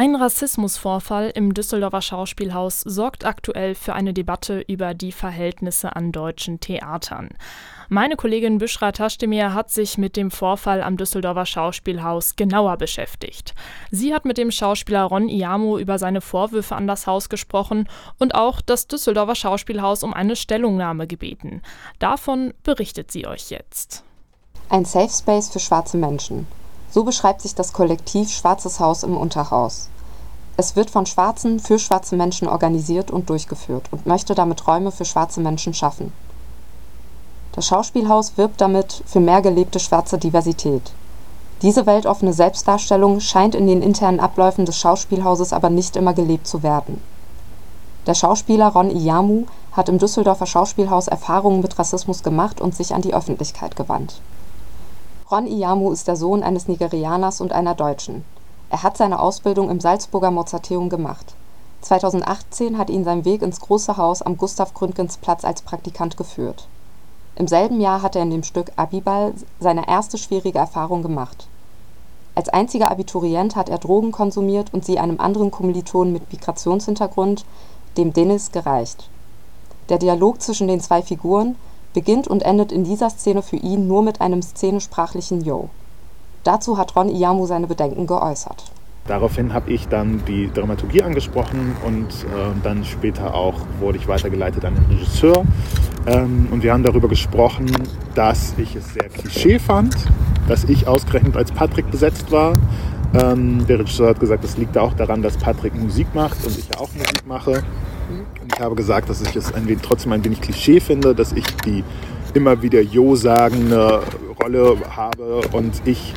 Ein Rassismusvorfall im Düsseldorfer Schauspielhaus sorgt aktuell für eine Debatte über die Verhältnisse an deutschen Theatern. Meine Kollegin Büschra Taschdemir hat sich mit dem Vorfall am Düsseldorfer Schauspielhaus genauer beschäftigt. Sie hat mit dem Schauspieler Ron Iamo über seine Vorwürfe an das Haus gesprochen und auch das Düsseldorfer Schauspielhaus um eine Stellungnahme gebeten. Davon berichtet sie euch jetzt. Ein Safe Space für schwarze Menschen. So beschreibt sich das Kollektiv Schwarzes Haus im Unterhaus. Es wird von Schwarzen für schwarze Menschen organisiert und durchgeführt und möchte damit Räume für schwarze Menschen schaffen. Das Schauspielhaus wirbt damit für mehr gelebte schwarze Diversität. Diese weltoffene Selbstdarstellung scheint in den internen Abläufen des Schauspielhauses aber nicht immer gelebt zu werden. Der Schauspieler Ron Iyamu hat im Düsseldorfer Schauspielhaus Erfahrungen mit Rassismus gemacht und sich an die Öffentlichkeit gewandt Ron Iyamu ist der Sohn eines Nigerianers und einer Deutschen. Er hat seine Ausbildung im Salzburger Mozarteum gemacht. 2018 hat ihn sein Weg ins Große Haus am Gustav-Gründgens-Platz als Praktikant geführt. Im selben Jahr hat er in dem Stück Abiball seine erste schwierige Erfahrung gemacht. Als einziger Abiturient hat er Drogen konsumiert und sie einem anderen Kommilitonen mit Migrationshintergrund, dem Dennis, gereicht. Der Dialog zwischen den zwei Figuren beginnt und endet in dieser Szene für ihn nur mit einem szenischsprachlichen Yo. Dazu hat Ron Iyamu seine Bedenken geäußert. Daraufhin habe ich dann die Dramaturgie angesprochen und äh, dann später auch wurde ich weitergeleitet an den Regisseur. Ähm, und wir haben darüber gesprochen, dass ich es sehr klischee fand, dass ich ausgerechnet als Patrick besetzt war. Ähm, der Regisseur hat gesagt, das liegt auch daran, dass Patrick Musik macht und ich ja auch Musik mache. Ich habe gesagt, dass ich es ein wenig, trotzdem ein wenig Klischee finde, dass ich die immer wieder Jo sagende Rolle habe und ich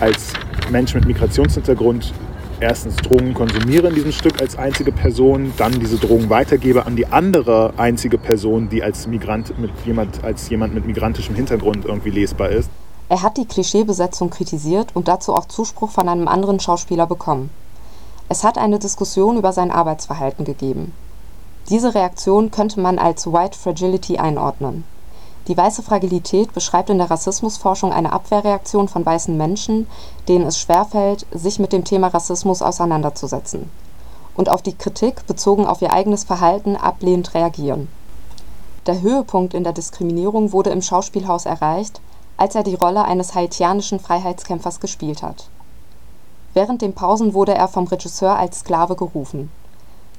als Mensch mit Migrationshintergrund erstens Drogen konsumiere in diesem Stück als einzige Person, dann diese Drogen weitergebe an die andere einzige Person, die als Migrant mit jemand als jemand mit migrantischem Hintergrund irgendwie lesbar ist. Er hat die Klischeebesetzung kritisiert und dazu auch Zuspruch von einem anderen Schauspieler bekommen. Es hat eine Diskussion über sein Arbeitsverhalten gegeben. Diese Reaktion könnte man als White Fragility einordnen. Die weiße Fragilität beschreibt in der Rassismusforschung eine Abwehrreaktion von weißen Menschen, denen es schwerfällt, sich mit dem Thema Rassismus auseinanderzusetzen und auf die Kritik bezogen auf ihr eigenes Verhalten ablehnend reagieren. Der Höhepunkt in der Diskriminierung wurde im Schauspielhaus erreicht, als er die Rolle eines haitianischen Freiheitskämpfers gespielt hat Während den Pausen wurde er vom Regisseur als Sklave gerufen.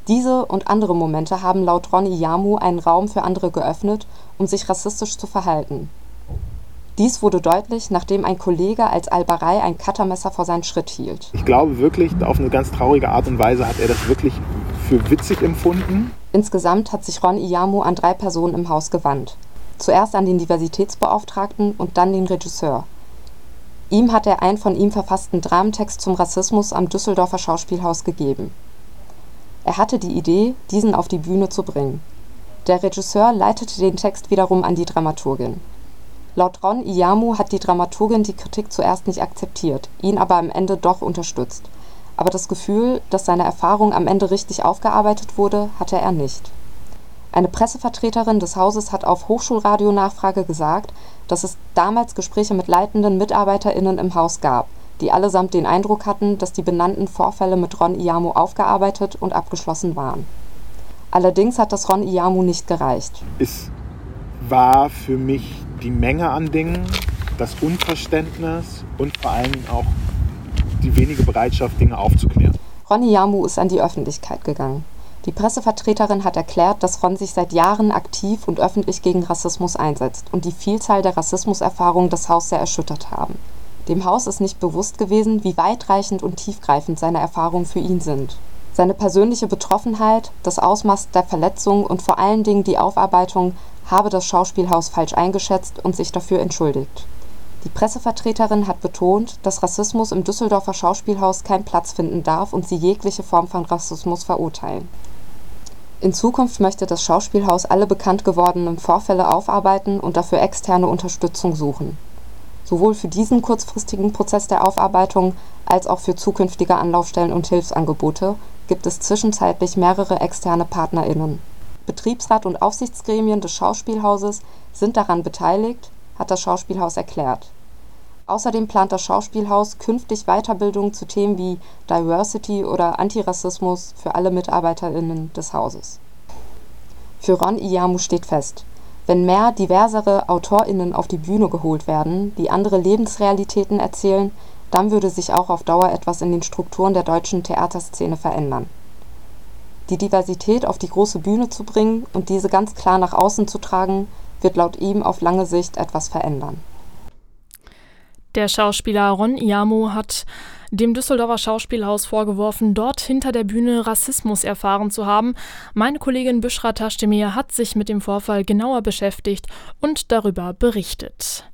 Diese und andere Momente haben laut Ron Iyamu einen Raum für andere geöffnet, um sich rassistisch zu verhalten. Dies wurde deutlich, nachdem ein Kollege als Albarei ein Cuttermesser vor seinen Schritt hielt. Ich glaube wirklich, auf eine ganz traurige Art und Weise hat er das wirklich für witzig empfunden. Insgesamt hat sich Ron Iyamu an drei Personen im Haus gewandt. Zuerst an den Diversitätsbeauftragten und dann den Regisseur. Ihm hat er einen von ihm verfassten Dramentext zum Rassismus am Düsseldorfer Schauspielhaus gegeben. Er hatte die Idee, diesen auf die Bühne zu bringen. Der Regisseur leitete den Text wiederum an die Dramaturgin. Laut Ron Iyamu hat die Dramaturgin die Kritik zuerst nicht akzeptiert, ihn aber am Ende doch unterstützt. Aber das Gefühl, dass seine Erfahrung am Ende richtig aufgearbeitet wurde, hatte er nicht eine Pressevertreterin des Hauses hat auf Hochschulradio-Nachfrage gesagt, dass es damals Gespräche mit leitenden MitarbeiterInnen im Haus gab, die allesamt den Eindruck hatten, dass die benannten Vorfälle mit Ron Iyamu aufgearbeitet und abgeschlossen waren. Allerdings hat das Ron Iyamu nicht gereicht. Es war für mich die Menge an Dingen, das Unverständnis und vor allem auch die wenige Bereitschaft, Dinge aufzuklären. Ron Iyamu ist an die Öffentlichkeit gegangen. Die Pressevertreterin hat erklärt, dass Ron sich seit Jahren aktiv und öffentlich gegen Rassismus einsetzt und die Vielzahl der Rassismuserfahrungen das Haus sehr erschüttert haben. Dem Haus ist nicht bewusst gewesen, wie weitreichend und tiefgreifend seine Erfahrungen für ihn sind. Seine persönliche Betroffenheit, das Ausmaß der Verletzung und vor allen Dingen die Aufarbeitung habe das Schauspielhaus falsch eingeschätzt und sich dafür entschuldigt. Die Pressevertreterin hat betont, dass Rassismus im Düsseldorfer Schauspielhaus keinen Platz finden darf und sie jegliche Form von Rassismus verurteilen in Zukunft möchte das Schauspielhaus alle bekannt gewordenen Vorfälle aufarbeiten und dafür externe Unterstützung suchen. Sowohl für diesen kurzfristigen Prozess der Aufarbeitung als auch für zukünftige Anlaufstellen und Hilfsangebote gibt es zwischenzeitlich mehrere externe PartnerInnen. Betriebsrat und Aufsichtsgremien des Schauspielhauses sind daran beteiligt, hat das Schauspielhaus erklärt. Außerdem plant das Schauspielhaus künftig Weiterbildung zu Themen wie Diversity oder Antirassismus für alle MitarbeiterInnen des Hauses. Für Ron Iyamu steht fest: Wenn mehr diversere AutorInnen auf die Bühne geholt werden, die andere Lebensrealitäten erzählen, dann würde sich auch auf Dauer etwas in den Strukturen der deutschen Theaterszene verändern. Die Diversität auf die große Bühne zu bringen und diese ganz klar nach außen zu tragen, wird laut ihm auf lange Sicht etwas verändern. Der Schauspieler Ron Iamo hat dem Düsseldorfer Schauspielhaus vorgeworfen, dort hinter der Bühne Rassismus erfahren zu haben. Meine Kollegin Büschra Taschdemir hat sich mit dem Vorfall genauer beschäftigt und darüber berichtet.